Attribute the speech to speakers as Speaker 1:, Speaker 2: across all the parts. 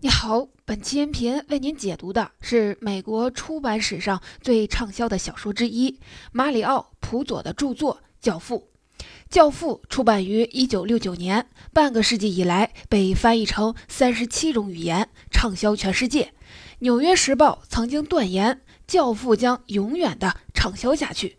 Speaker 1: 你好，本期音频为您解读的是美国出版史上最畅销的小说之一——马里奥·普佐的著作《教父》。《教父》出版于1969年，半个世纪以来被翻译成三十七种语言，畅销全世界。《纽约时报》曾经断言，《教父》将永远的畅销下去。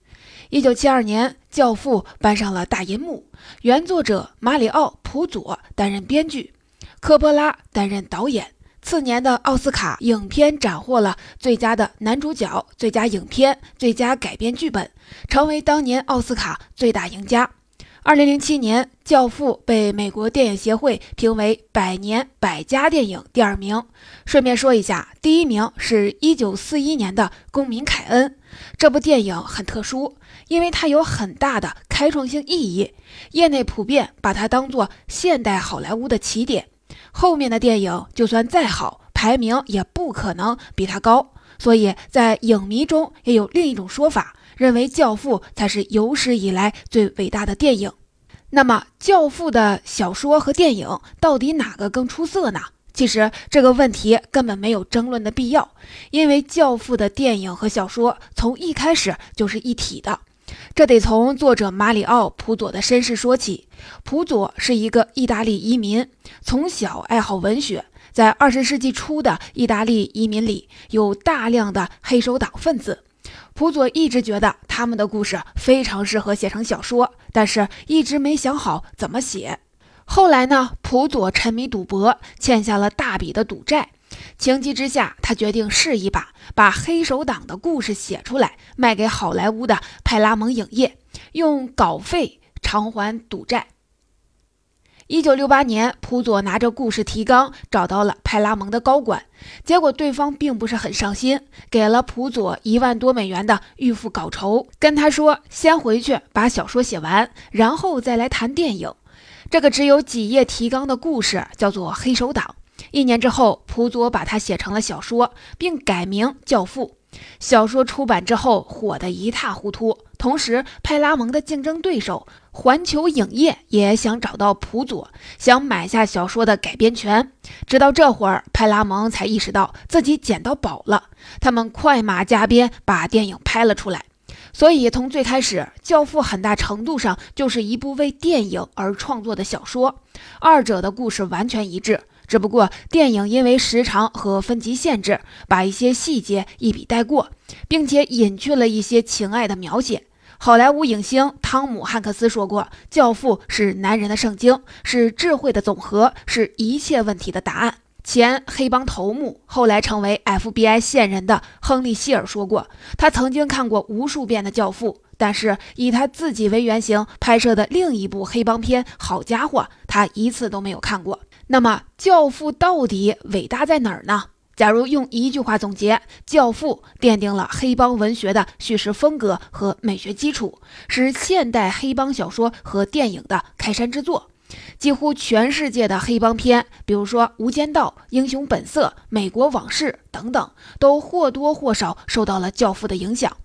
Speaker 1: 1972年，《教父》搬上了大银幕，原作者马里奥·普佐担任编剧。科波拉担任导演。次年的奥斯卡影片斩获了最佳的男主角、最佳影片、最佳改编剧本，成为当年奥斯卡最大赢家。二零零七年，《教父》被美国电影协会评为百年百家电影第二名。顺便说一下，第一名是一九四一年的《公民凯恩》。这部电影很特殊，因为它有很大的开创性意义，业内普遍把它当作现代好莱坞的起点。后面的电影就算再好，排名也不可能比它高。所以在影迷中也有另一种说法，认为《教父》才是有史以来最伟大的电影。那么，《教父》的小说和电影到底哪个更出色呢？其实这个问题根本没有争论的必要，因为《教父》的电影和小说从一开始就是一体的。这得从作者马里奥·普佐的身世说起。普佐是一个意大利移民，从小爱好文学。在二十世纪初的意大利移民里，有大量的黑手党分子。普佐一直觉得他们的故事非常适合写成小说，但是一直没想好怎么写。后来呢，普佐沉迷赌博，欠下了大笔的赌债。情急之下，他决定试一把，把黑手党的故事写出来，卖给好莱坞的派拉蒙影业，用稿费偿还赌债。一九六八年，普佐拿着故事提纲找到了派拉蒙的高管，结果对方并不是很上心，给了普佐一万多美元的预付稿酬，跟他说先回去把小说写完，然后再来谈电影。这个只有几页提纲的故事叫做《黑手党》。一年之后，普佐把它写成了小说，并改名《教父》。小说出版之后，火得一塌糊涂。同时，派拉蒙的竞争对手环球影业也想找到普佐，想买下小说的改编权。直到这会儿，派拉蒙才意识到自己捡到宝了。他们快马加鞭把电影拍了出来。所以，从最开始，《教父》很大程度上就是一部为电影而创作的小说，二者的故事完全一致。只不过电影因为时长和分级限制，把一些细节一笔带过，并且隐去了一些情爱的描写。好莱坞影星汤姆·汉克斯说过：“教父是男人的圣经，是智慧的总和，是一切问题的答案。”前黑帮头目，后来成为 FBI 线人的亨利·希尔说过：“他曾经看过无数遍的《教父》，但是以他自己为原型拍摄的另一部黑帮片，好家伙，他一次都没有看过。”那么，《教父》到底伟大在哪儿呢？假如用一句话总结，《教父》奠定了黑帮文学的叙事风格和美学基础，是现代黑帮小说和电影的开山之作。几乎全世界的黑帮片，比如说《无间道》《英雄本色》《美国往事》等等，都或多或少受到了《教父》的影响。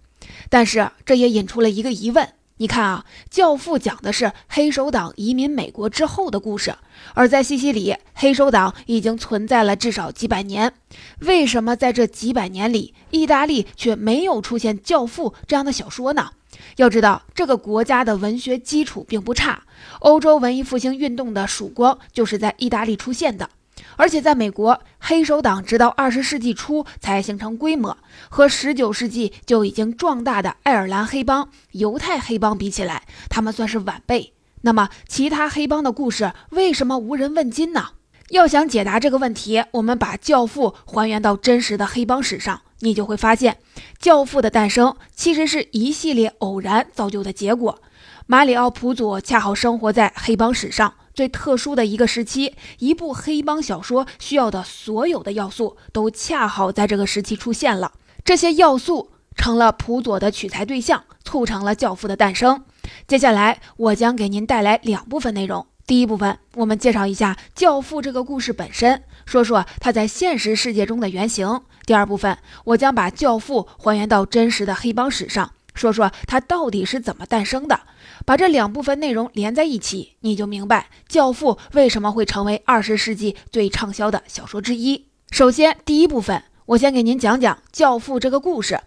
Speaker 1: 但是，这也引出了一个疑问。你看啊，《教父》讲的是黑手党移民美国之后的故事，而在西西里，黑手党已经存在了至少几百年。为什么在这几百年里，意大利却没有出现《教父》这样的小说呢？要知道，这个国家的文学基础并不差，欧洲文艺复兴运动的曙光就是在意大利出现的。而且在美国，黑手党直到二十世纪初才形成规模，和十九世纪就已经壮大的爱尔兰黑帮、犹太黑帮比起来，他们算是晚辈。那么，其他黑帮的故事为什么无人问津呢？要想解答这个问题，我们把《教父》还原到真实的黑帮史上，你就会发现，《教父》的诞生其实是一系列偶然造就的结果。马里奥·普佐恰好生活在黑帮史上。最特殊的一个时期，一部黑帮小说需要的所有的要素都恰好在这个时期出现了。这些要素成了普佐的取材对象，促成了《教父》的诞生。接下来，我将给您带来两部分内容。第一部分，我们介绍一下《教父》这个故事本身，说说它在现实世界中的原型。第二部分，我将把《教父》还原到真实的黑帮史上。说说它到底是怎么诞生的，把这两部分内容连在一起，你就明白《教父》为什么会成为二十世纪最畅销的小说之一。首先，第一部分，我先给您讲讲《教父》这个故事。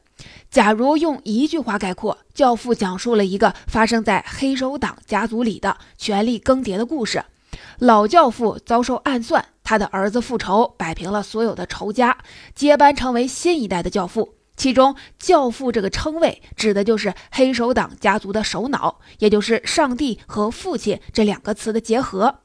Speaker 1: 假如用一句话概括，《教父》讲述了一个发生在黑手党家族里的权力更迭的故事。老教父遭受暗算，他的儿子复仇，摆平了所有的仇家，接班成为新一代的教父。其中，“教父”这个称谓指的就是黑手党家族的首脑，也就是上帝和父亲这两个词的结合。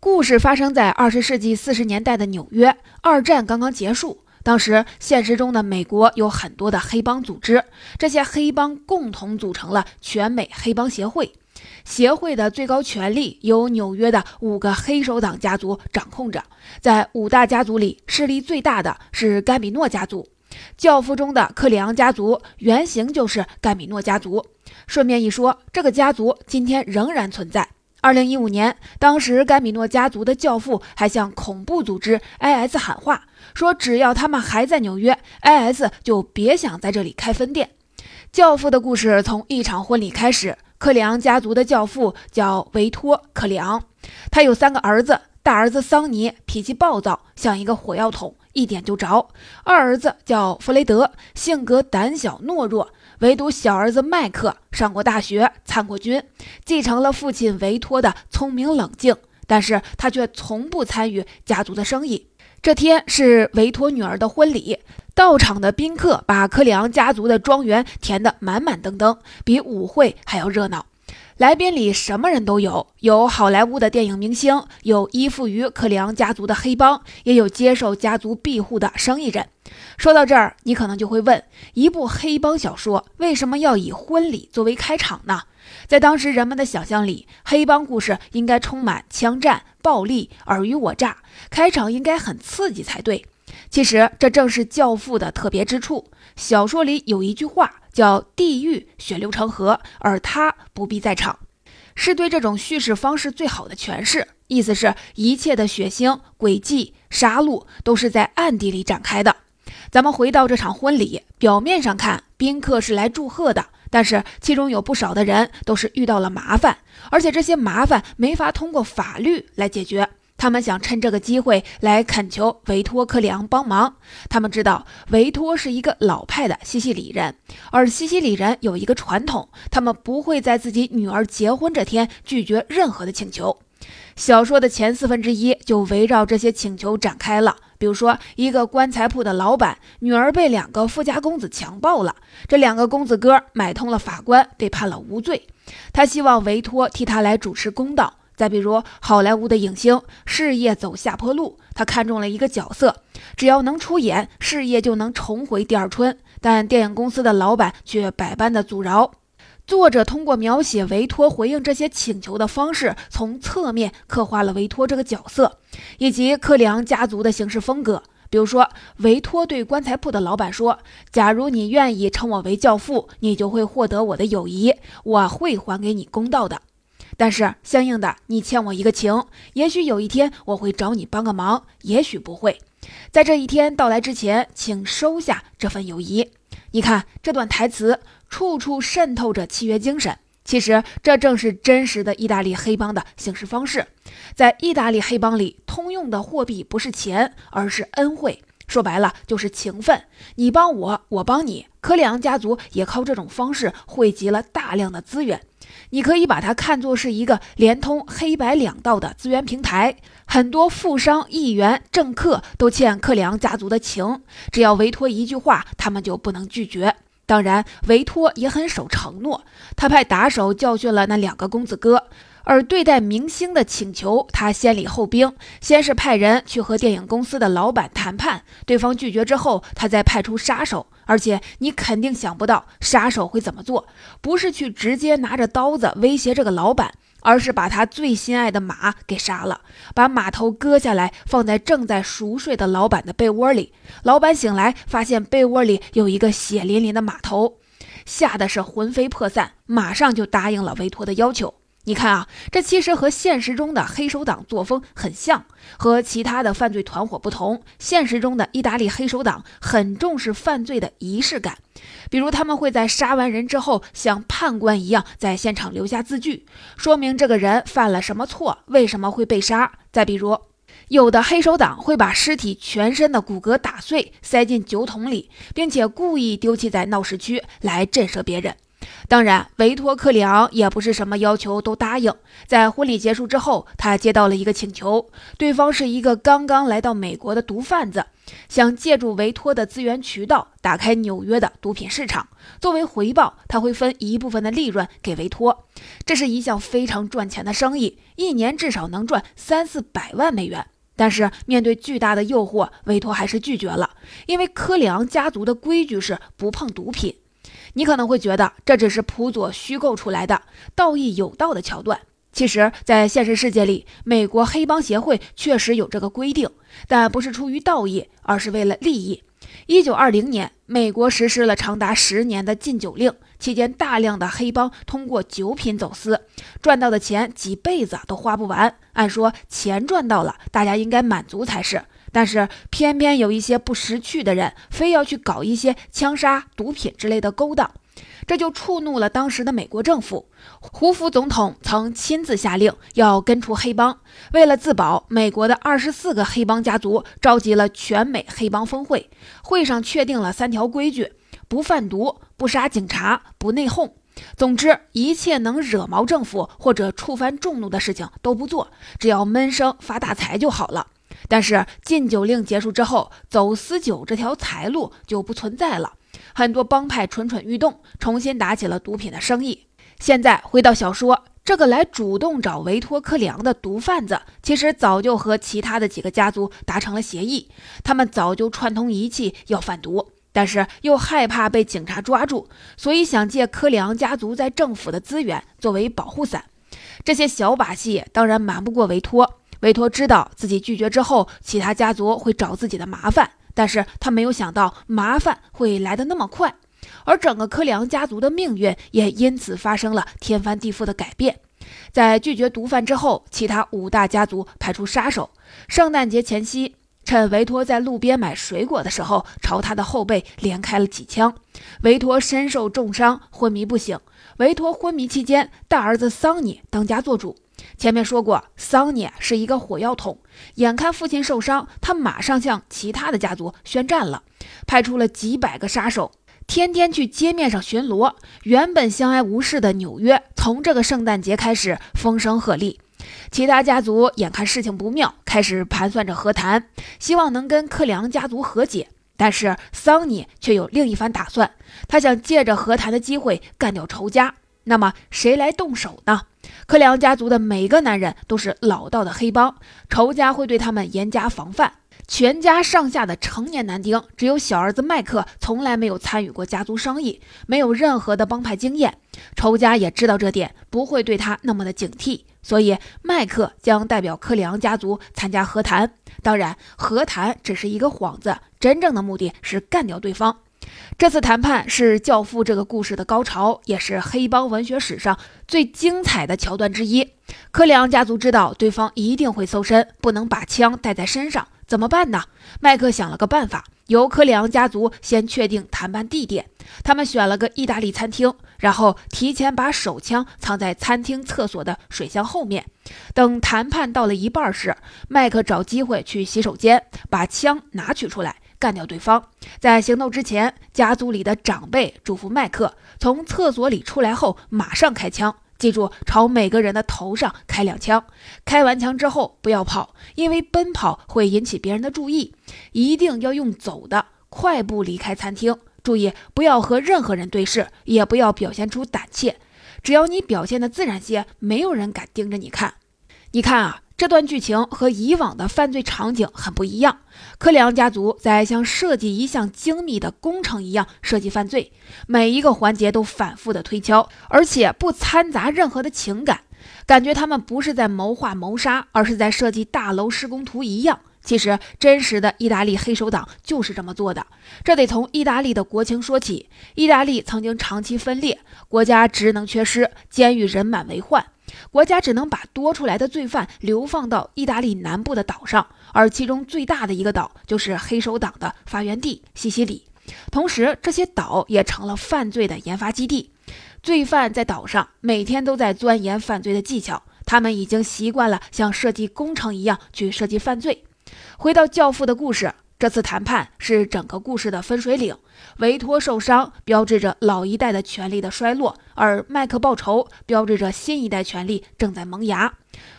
Speaker 1: 故事发生在二十世纪四十年代的纽约，二战刚刚结束。当时，现实中的美国有很多的黑帮组织，这些黑帮共同组成了全美黑帮协会。协会的最高权力由纽约的五个黑手党家族掌控着。在五大家族里，势力最大的是甘比诺家族。教父中的克里昂家族原型就是甘米诺家族。顺便一说，这个家族今天仍然存在。二零一五年，当时甘米诺家族的教父还向恐怖组织 IS 喊话，说只要他们还在纽约，IS 就别想在这里开分店。教父的故事从一场婚礼开始。克里昂家族的教父叫维托·克里昂，他有三个儿子。大儿子桑尼脾气暴躁，像一个火药桶，一点就着；二儿子叫弗雷德，性格胆小懦弱，唯独小儿子麦克上过大学，参过军，继承了父亲维托的聪明冷静，但是他却从不参与家族的生意。这天是维托女儿的婚礼。到场的宾客把克里昂家族的庄园填得满满登登，比舞会还要热闹。来宾里什么人都有，有好莱坞的电影明星，有依附于克里昂家族的黑帮，也有接受家族庇护的生意人。说到这儿，你可能就会问：一部黑帮小说为什么要以婚礼作为开场呢？在当时人们的想象里，黑帮故事应该充满枪战、暴力、尔虞我诈，开场应该很刺激才对。其实这正是《教父》的特别之处。小说里有一句话叫“地狱血流成河”，而他不必在场，是对这种叙事方式最好的诠释。意思是一切的血腥、诡计、杀戮都是在暗地里展开的。咱们回到这场婚礼，表面上看宾客是来祝贺的，但是其中有不少的人都是遇到了麻烦，而且这些麻烦没法通过法律来解决。他们想趁这个机会来恳求维托·克里昂帮忙。他们知道维托是一个老派的西西里人，而西西里人有一个传统，他们不会在自己女儿结婚这天拒绝任何的请求。小说的前四分之一就围绕这些请求展开了。比如说，一个棺材铺的老板女儿被两个富家公子强暴了，这两个公子哥买通了法官，被判了无罪。他希望维托替他来主持公道。再比如，好莱坞的影星事业走下坡路，他看中了一个角色，只要能出演，事业就能重回第二春。但电影公司的老板却百般的阻挠。作者通过描写维托回应这些请求的方式，从侧面刻画了维托这个角色以及克里昂家族的行事风格。比如说，维托对棺材铺的老板说：“假如你愿意称我为教父，你就会获得我的友谊，我会还给你公道的。”但是相应的，你欠我一个情，也许有一天我会找你帮个忙，也许不会。在这一天到来之前，请收下这份友谊。你看这段台词，处处渗透着契约精神。其实这正是真实的意大利黑帮的行事方式。在意大利黑帮里，通用的货币不是钱，而是恩惠。说白了就是情分，你帮我，我帮你。科里昂家族也靠这种方式汇集了大量的资源。你可以把它看作是一个连通黑白两道的资源平台，很多富商、议员、政客都欠克里昂家族的情，只要维托一句话，他们就不能拒绝。当然，维托也很守承诺，他派打手教训了那两个公子哥。而对待明星的请求，他先礼后兵，先是派人去和电影公司的老板谈判，对方拒绝之后，他再派出杀手。而且你肯定想不到杀手会怎么做，不是去直接拿着刀子威胁这个老板，而是把他最心爱的马给杀了，把马头割下来放在正在熟睡的老板的被窝里。老板醒来发现被窝里有一个血淋淋的马头，吓得是魂飞魄散，马上就答应了维托的要求。你看啊，这其实和现实中的黑手党作风很像。和其他的犯罪团伙不同，现实中的意大利黑手党很重视犯罪的仪式感，比如他们会在杀完人之后，像判官一样在现场留下字据，说明这个人犯了什么错，为什么会被杀。再比如，有的黑手党会把尸体全身的骨骼打碎，塞进酒桶里，并且故意丢弃在闹市区来震慑别人。当然，维托·克里昂也不是什么要求都答应。在婚礼结束之后，他接到了一个请求，对方是一个刚刚来到美国的毒贩子，想借助维托的资源渠道打开纽约的毒品市场。作为回报，他会分一部分的利润给维托。这是一项非常赚钱的生意，一年至少能赚三四百万美元。但是面对巨大的诱惑，维托还是拒绝了，因为科里昂家族的规矩是不碰毒品。你可能会觉得这只是普佐虚构出来的道义有道的桥段，其实，在现实世界里，美国黑帮协会确实有这个规定，但不是出于道义，而是为了利益。一九二零年，美国实施了长达十年的禁酒令，期间大量的黑帮通过酒品走私，赚到的钱几辈子都花不完。按说钱赚到了，大家应该满足才是。但是偏偏有一些不识趣的人，非要去搞一些枪杀、毒品之类的勾当，这就触怒了当时的美国政府。胡佛总统曾亲自下令要根除黑帮。为了自保，美国的二十四个黑帮家族召集了全美黑帮峰会，会上确定了三条规矩：不贩毒、不杀警察、不内讧。总之，一切能惹毛政府或者触犯众怒的事情都不做，只要闷声发大财就好了。但是禁酒令结束之后，走私酒这条财路就不存在了。很多帮派蠢蠢欲动，重新打起了毒品的生意。现在回到小说，这个来主动找维托·克里昂的毒贩子，其实早就和其他的几个家族达成了协议。他们早就串通一气要贩毒，但是又害怕被警察抓住，所以想借克里昂家族在政府的资源作为保护伞。这些小把戏当然瞒不过维托。维托知道自己拒绝之后，其他家族会找自己的麻烦，但是他没有想到麻烦会来得那么快，而整个科里昂家族的命运也因此发生了天翻地覆的改变。在拒绝毒贩之后，其他五大家族派出杀手，圣诞节前夕，趁维托在路边买水果的时候，朝他的后背连开了几枪，维托身受重伤，昏迷不醒。维托昏迷期间，大儿子桑尼当家做主。前面说过，桑尼是一个火药桶。眼看父亲受伤，他马上向其他的家族宣战了，派出了几百个杀手，天天去街面上巡逻。原本相安无事的纽约，从这个圣诞节开始风声鹤唳。其他家族眼看事情不妙，开始盘算着和谈，希望能跟克里昂家族和解。但是桑尼却有另一番打算，他想借着和谈的机会干掉仇家。那么谁来动手呢？克里昂家族的每个男人都是老道的黑帮，仇家会对他们严加防范。全家上下的成年男丁，只有小儿子麦克从来没有参与过家族生意，没有任何的帮派经验。仇家也知道这点，不会对他那么的警惕，所以麦克将代表克里昂家族参加和谈。当然，和谈只是一个幌子，真正的目的是干掉对方。这次谈判是《教父》这个故事的高潮，也是黑帮文学史上最精彩的桥段之一。科里昂家族知道对方一定会搜身，不能把枪带在身上，怎么办呢？麦克想了个办法，由科里昂家族先确定谈判地点。他们选了个意大利餐厅，然后提前把手枪藏在餐厅厕所的水箱后面。等谈判到了一半时，麦克找机会去洗手间，把枪拿取出来。干掉对方，在行动之前，家族里的长辈嘱咐麦克，从厕所里出来后马上开枪，记住朝每个人的头上开两枪。开完枪之后不要跑，因为奔跑会引起别人的注意，一定要用走的，快步离开餐厅。注意不要和任何人对视，也不要表现出胆怯，只要你表现的自然些，没有人敢盯着你看。你看啊。这段剧情和以往的犯罪场景很不一样。科里昂家族在像设计一项精密的工程一样设计犯罪，每一个环节都反复的推敲，而且不掺杂任何的情感，感觉他们不是在谋划谋杀，而是在设计大楼施工图一样。其实，真实的意大利黑手党就是这么做的。这得从意大利的国情说起。意大利曾经长期分裂，国家职能缺失，监狱人满为患。国家只能把多出来的罪犯流放到意大利南部的岛上，而其中最大的一个岛就是黑手党的发源地西西里。同时，这些岛也成了犯罪的研发基地。罪犯在岛上每天都在钻研犯罪的技巧，他们已经习惯了像设计工程一样去设计犯罪。回到教父的故事。这次谈判是整个故事的分水岭。维托受伤，标志着老一代的权力的衰落；而麦克报仇，标志着新一代权力正在萌芽。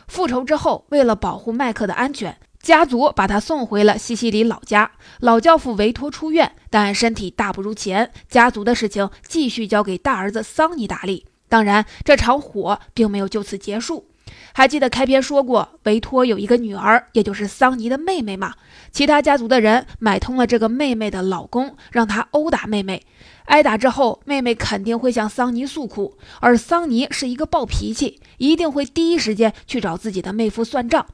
Speaker 1: 复仇之后，为了保护麦克的安全，家族把他送回了西西里老家。老教父维托出院，但身体大不如前，家族的事情继续交给大儿子桑尼打理。当然，这场火并没有就此结束。还记得开篇说过，维托有一个女儿，也就是桑尼的妹妹吗？其他家族的人买通了这个妹妹的老公，让他殴打妹妹。挨打之后，妹妹肯定会向桑尼诉苦，而桑尼是一个暴脾气，一定会第一时间去找自己的妹夫算账。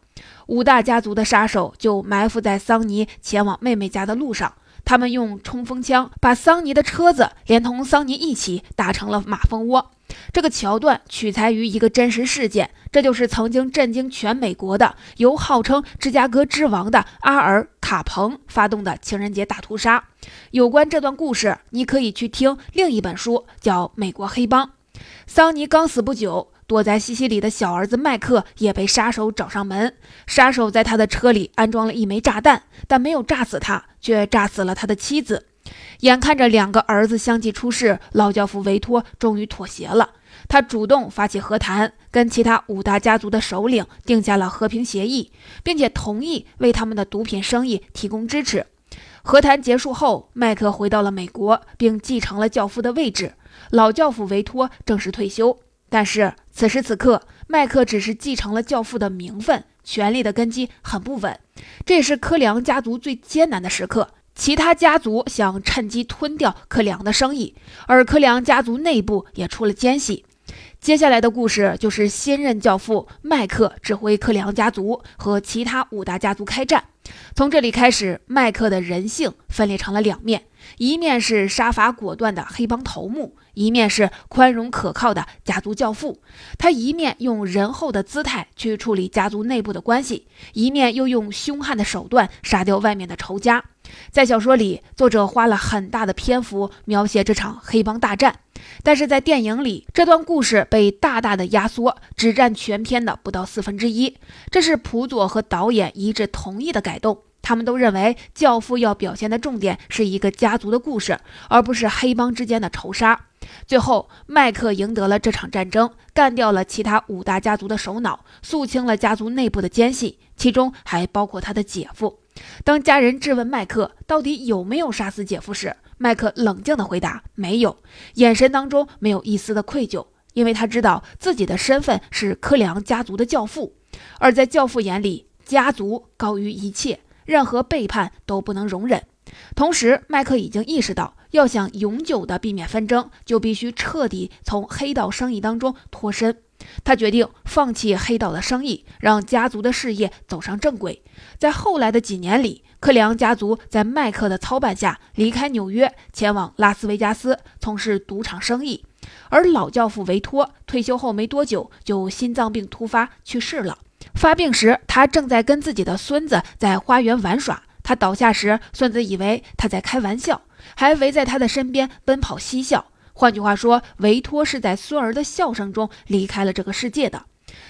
Speaker 1: 五大家族的杀手就埋伏在桑尼前往妹妹家的路上。他们用冲锋枪把桑尼的车子连同桑尼一起打成了马蜂窝。这个桥段取材于一个真实事件，这就是曾经震惊全美国的由号称芝加哥之王的阿尔·卡彭发动的情人节大屠杀。有关这段故事，你可以去听另一本书，叫《美国黑帮》。桑尼刚死不久。躲在西西里的小儿子麦克也被杀手找上门。杀手在他的车里安装了一枚炸弹，但没有炸死他，却炸死了他的妻子。眼看着两个儿子相继出事，老教父维托终于妥协了。他主动发起和谈，跟其他五大家族的首领定下了和平协议，并且同意为他们的毒品生意提供支持。和谈结束后，麦克回到了美国，并继承了教父的位置。老教父维托正式退休。但是此时此刻，麦克只是继承了教父的名分，权力的根基很不稳。这也是科里昂家族最艰难的时刻。其他家族想趁机吞掉科里昂的生意，而科里昂家族内部也出了奸细。接下来的故事就是新任教父麦克指挥克里昂家族和其他五大家族开战。从这里开始，麦克的人性分裂成了两面：一面是杀伐果断的黑帮头目，一面是宽容可靠的家族教父。他一面用仁厚的姿态去处理家族内部的关系，一面又用凶悍的手段杀掉外面的仇家。在小说里，作者花了很大的篇幅描写这场黑帮大战，但是在电影里，这段故事被大大的压缩，只占全片的不到四分之一。这是普佐和导演一致同意的改动，他们都认为《教父》要表现的重点是一个家族的故事，而不是黑帮之间的仇杀。最后，麦克赢得了这场战争，干掉了其他五大家族的首脑，肃清了家族内部的奸细，其中还包括他的姐夫。当家人质问麦克到底有没有杀死姐夫时，麦克冷静地回答：“没有。”眼神当中没有一丝的愧疚，因为他知道自己的身份是科里昂家族的教父，而在教父眼里，家族高于一切，任何背叛都不能容忍。同时，麦克已经意识到，要想永久地避免纷争，就必须彻底从黑道生意当中脱身。他决定放弃黑道的生意，让家族的事业走上正轨。在后来的几年里，克里昂家族在麦克的操办下离开纽约，前往拉斯维加斯从事赌场生意。而老教父维托退休后没多久就心脏病突发去世了。发病时，他正在跟自己的孙子在花园玩耍。他倒下时，孙子以为他在开玩笑，还围在他的身边奔跑嬉笑。换句话说，维托是在孙儿的笑声中离开了这个世界的。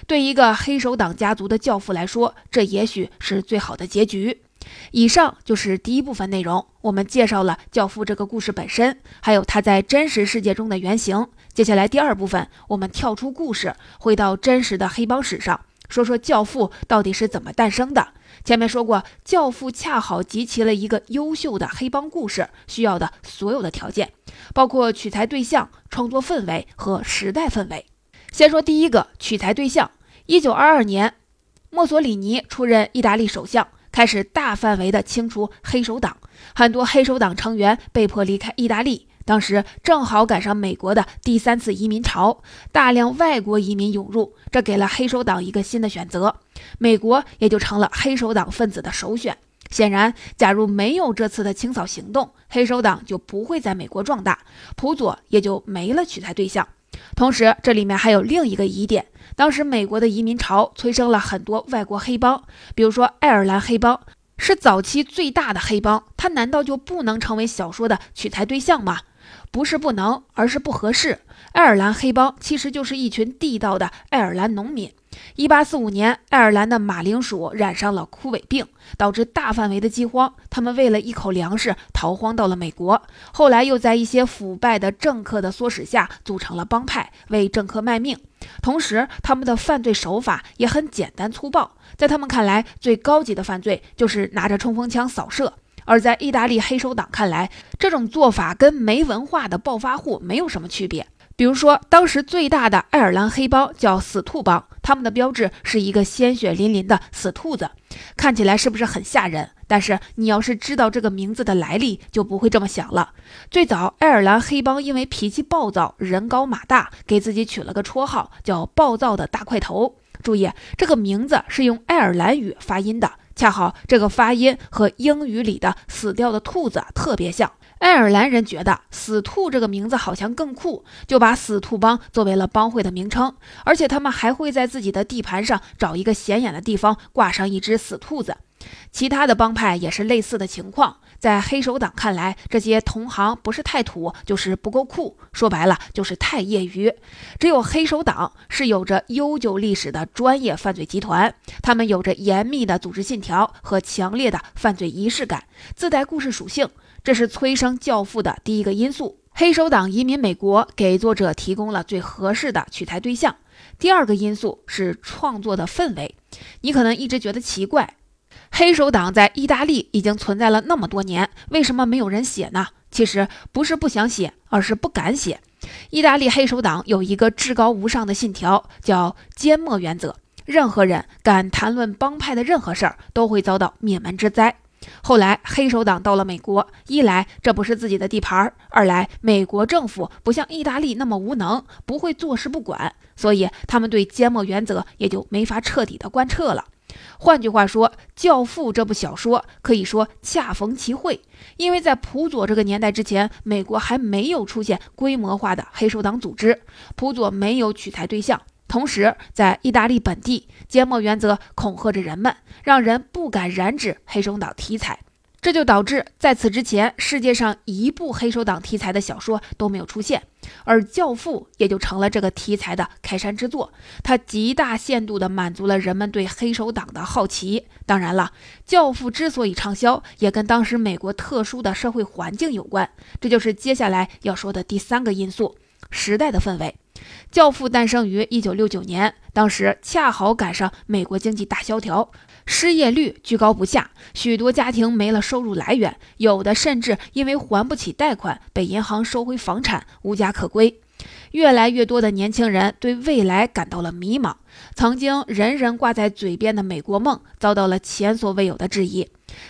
Speaker 1: 对一个黑手党家族的教父来说，这也许是最好的结局。以上就是第一部分内容，我们介绍了教父这个故事本身，还有他在真实世界中的原型。接下来第二部分，我们跳出故事，回到真实的黑帮史上，说说教父到底是怎么诞生的。前面说过，教父恰好集齐了一个优秀的黑帮故事需要的所有的条件。包括取材对象、创作氛围和时代氛围。先说第一个取材对象。一九二二年，墨索里尼出任意大利首相，开始大范围的清除黑手党，很多黑手党成员被迫离开意大利。当时正好赶上美国的第三次移民潮，大量外国移民涌入，这给了黑手党一个新的选择，美国也就成了黑手党分子的首选。显然，假如没有这次的清扫行动，黑手党就不会在美国壮大，普佐也就没了取材对象。同时，这里面还有另一个疑点：当时美国的移民潮催生了很多外国黑帮，比如说爱尔兰黑帮是早期最大的黑帮，它难道就不能成为小说的取材对象吗？不是不能，而是不合适。爱尔兰黑帮其实就是一群地道的爱尔兰农民。一八四五年，爱尔兰的马铃薯染上了枯萎病，导致大范围的饥荒。他们为了一口粮食，逃荒到了美国。后来又在一些腐败的政客的唆使下，组成了帮派，为政客卖命。同时，他们的犯罪手法也很简单粗暴。在他们看来，最高级的犯罪就是拿着冲锋枪扫射。而在意大利黑手党看来，这种做法跟没文化的暴发户没有什么区别。比如说，当时最大的爱尔兰黑帮叫死兔帮，他们的标志是一个鲜血淋淋的死兔子，看起来是不是很吓人？但是你要是知道这个名字的来历，就不会这么想了。最早，爱尔兰黑帮因为脾气暴躁、人高马大，给自己取了个绰号叫“暴躁的大块头”。注意，这个名字是用爱尔兰语发音的。恰好这个发音和英语里的死掉的兔子特别像，爱尔兰人觉得“死兔”这个名字好像更酷，就把死兔帮作为了帮会的名称。而且他们还会在自己的地盘上找一个显眼的地方挂上一只死兔子。其他的帮派也是类似的情况。在黑手党看来，这些同行不是太土，就是不够酷，说白了就是太业余。只有黑手党是有着悠久历史的专业犯罪集团，他们有着严密的组织信条和强烈的犯罪仪式感，自带故事属性，这是催生《教父》的第一个因素。黑手党移民美国，给作者提供了最合适的取材对象。第二个因素是创作的氛围。你可能一直觉得奇怪。黑手党在意大利已经存在了那么多年，为什么没有人写呢？其实不是不想写，而是不敢写。意大利黑手党有一个至高无上的信条，叫缄默原则。任何人敢谈论帮派的任何事儿，都会遭到灭门之灾。后来黑手党到了美国，一来这不是自己的地盘，二来美国政府不像意大利那么无能，不会坐视不管，所以他们对缄默原则也就没法彻底的贯彻了。换句话说，《教父》这部小说可以说恰逢其会，因为在普佐这个年代之前，美国还没有出现规模化的黑手党组织，普佐没有取材对象。同时，在意大利本地，缄默原则恐吓着人们，让人不敢染指黑手党题材。这就导致在此之前，世界上一部黑手党题材的小说都没有出现，而《教父》也就成了这个题材的开山之作。它极大限度地满足了人们对黑手党的好奇。当然了，《教父》之所以畅销，也跟当时美国特殊的社会环境有关。这就是接下来要说的第三个因素：时代的氛围。《教父》诞生于1969年，当时恰好赶上美国经济大萧条。失业率居高不下，许多家庭没了收入来源，有的甚至因为还不起贷款，被银行收回房产，无家可归。越来越多的年轻人对未来感到了迷茫，曾经人人挂在嘴边的美国梦，遭到了前所未有的质疑。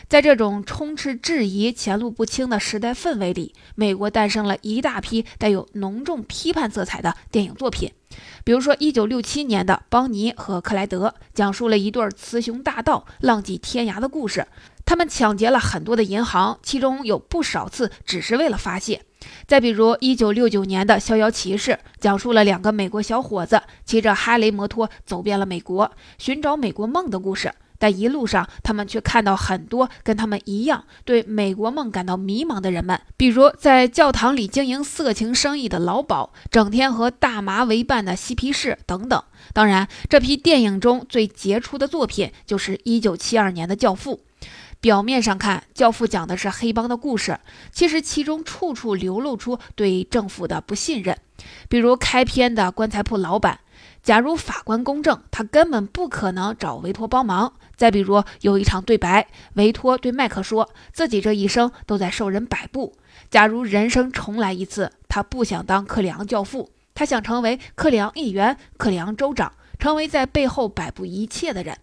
Speaker 1: 在这种充斥质疑、前路不清的时代氛围里，美国诞生了一大批带有浓重批判色彩的电影作品。比如说，1967年的《邦尼和克莱德》讲述了一对雌雄大盗浪迹天涯的故事。他们抢劫了很多的银行，其中有不少次只是为了发泄。再比如，1969年的《逍遥骑士》讲述了两个美国小伙子骑着哈雷摩托走遍了美国，寻找美国梦的故事。但一路上，他们却看到很多跟他们一样对美国梦感到迷茫的人们，比如在教堂里经营色情生意的老鸨，整天和大麻为伴的嬉皮士等等。当然，这批电影中最杰出的作品就是1972年的《教父》。表面上看，《教父》讲的是黑帮的故事，其实其中处处流露出对政府的不信任，比如开篇的棺材铺老板。假如法官公正，他根本不可能找维托帮忙。再比如，有一场对白，维托对麦克说自己这一生都在受人摆布。假如人生重来一次，他不想当克里昂教父，他想成为克里昂议员、克里昂州长，成为在背后摆布一切的人。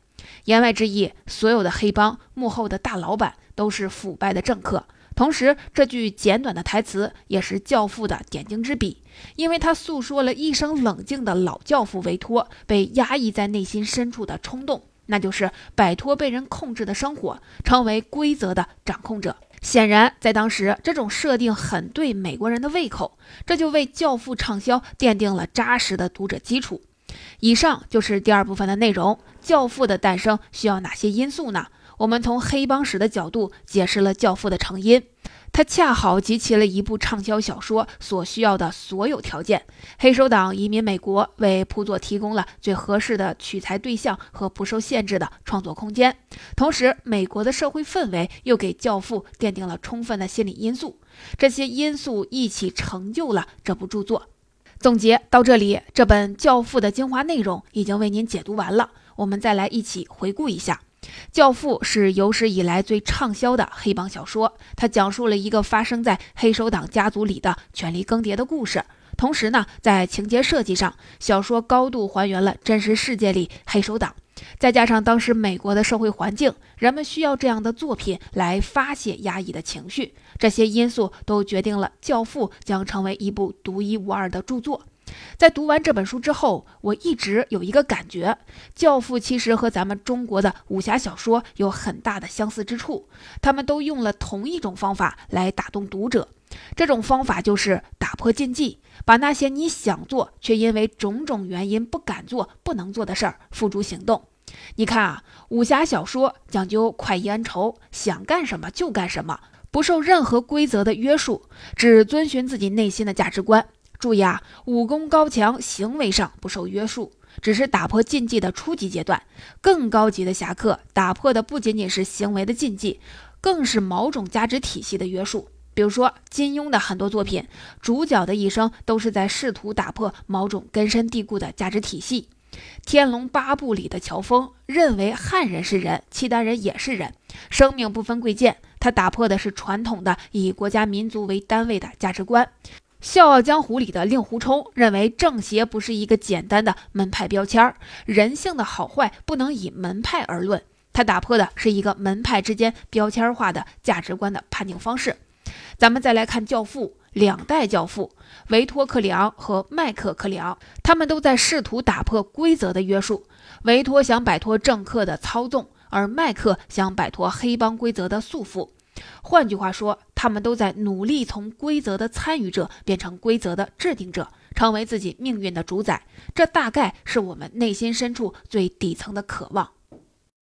Speaker 1: 言外之意，所有的黑帮幕后的大老板都是腐败的政客。同时，这句简短的台词也是教父的点睛之笔，因为他诉说了一生冷静的老教父维托被压抑在内心深处的冲动，那就是摆脱被人控制的生活，成为规则的掌控者。显然，在当时，这种设定很对美国人的胃口，这就为《教父》畅销奠定了扎实的读者基础。以上就是第二部分的内容。《教父》的诞生需要哪些因素呢？我们从黑帮史的角度解释了《教父》的成因。它恰好集齐了一部畅销小说所需要的所有条件。黑手党移民美国，为朴佐提供了最合适的取材对象和不受限制的创作空间。同时，美国的社会氛围又给《教父》奠定了充分的心理因素。这些因素一起成就了这部著作。总结到这里，这本《教父》的精华内容已经为您解读完了。我们再来一起回顾一下。《教父》是有史以来最畅销的黑帮小说，它讲述了一个发生在黑手党家族里的权力更迭的故事。同时呢，在情节设计上，小说高度还原了真实世界里黑手党。再加上当时美国的社会环境，人们需要这样的作品来发泄压抑的情绪，这些因素都决定了《教父》将成为一部独一无二的著作。在读完这本书之后，我一直有一个感觉，《教父》其实和咱们中国的武侠小说有很大的相似之处。他们都用了同一种方法来打动读者，这种方法就是打破禁忌，把那些你想做却因为种种原因不敢做、不能做的事儿付诸行动。你看啊，武侠小说讲究快意恩仇，想干什么就干什么，不受任何规则的约束，只遵循自己内心的价值观。注意啊，武功高强，行为上不受约束，只是打破禁忌的初级阶段。更高级的侠客打破的不仅仅是行为的禁忌，更是某种价值体系的约束。比如说金庸的很多作品，主角的一生都是在试图打破某种根深蒂固的价值体系。《天龙八部》里的乔峰认为汉人是人，契丹人也是人，生命不分贵贱。他打破的是传统的以国家民族为单位的价值观。《笑傲江湖》里的令狐冲认为正邪不是一个简单的门派标签儿，人性的好坏不能以门派而论。他打破的是一个门派之间标签化的价值观的判定方式。咱们再来看《教父》，两代教父维托克里昂和麦克克里昂，他们都在试图打破规则的约束。维托想摆脱政客的操纵，而麦克想摆脱黑帮规则的束缚。换句话说，他们都在努力从规则的参与者变成规则的制定者，成为自己命运的主宰。这大概是我们内心深处最底层的渴望。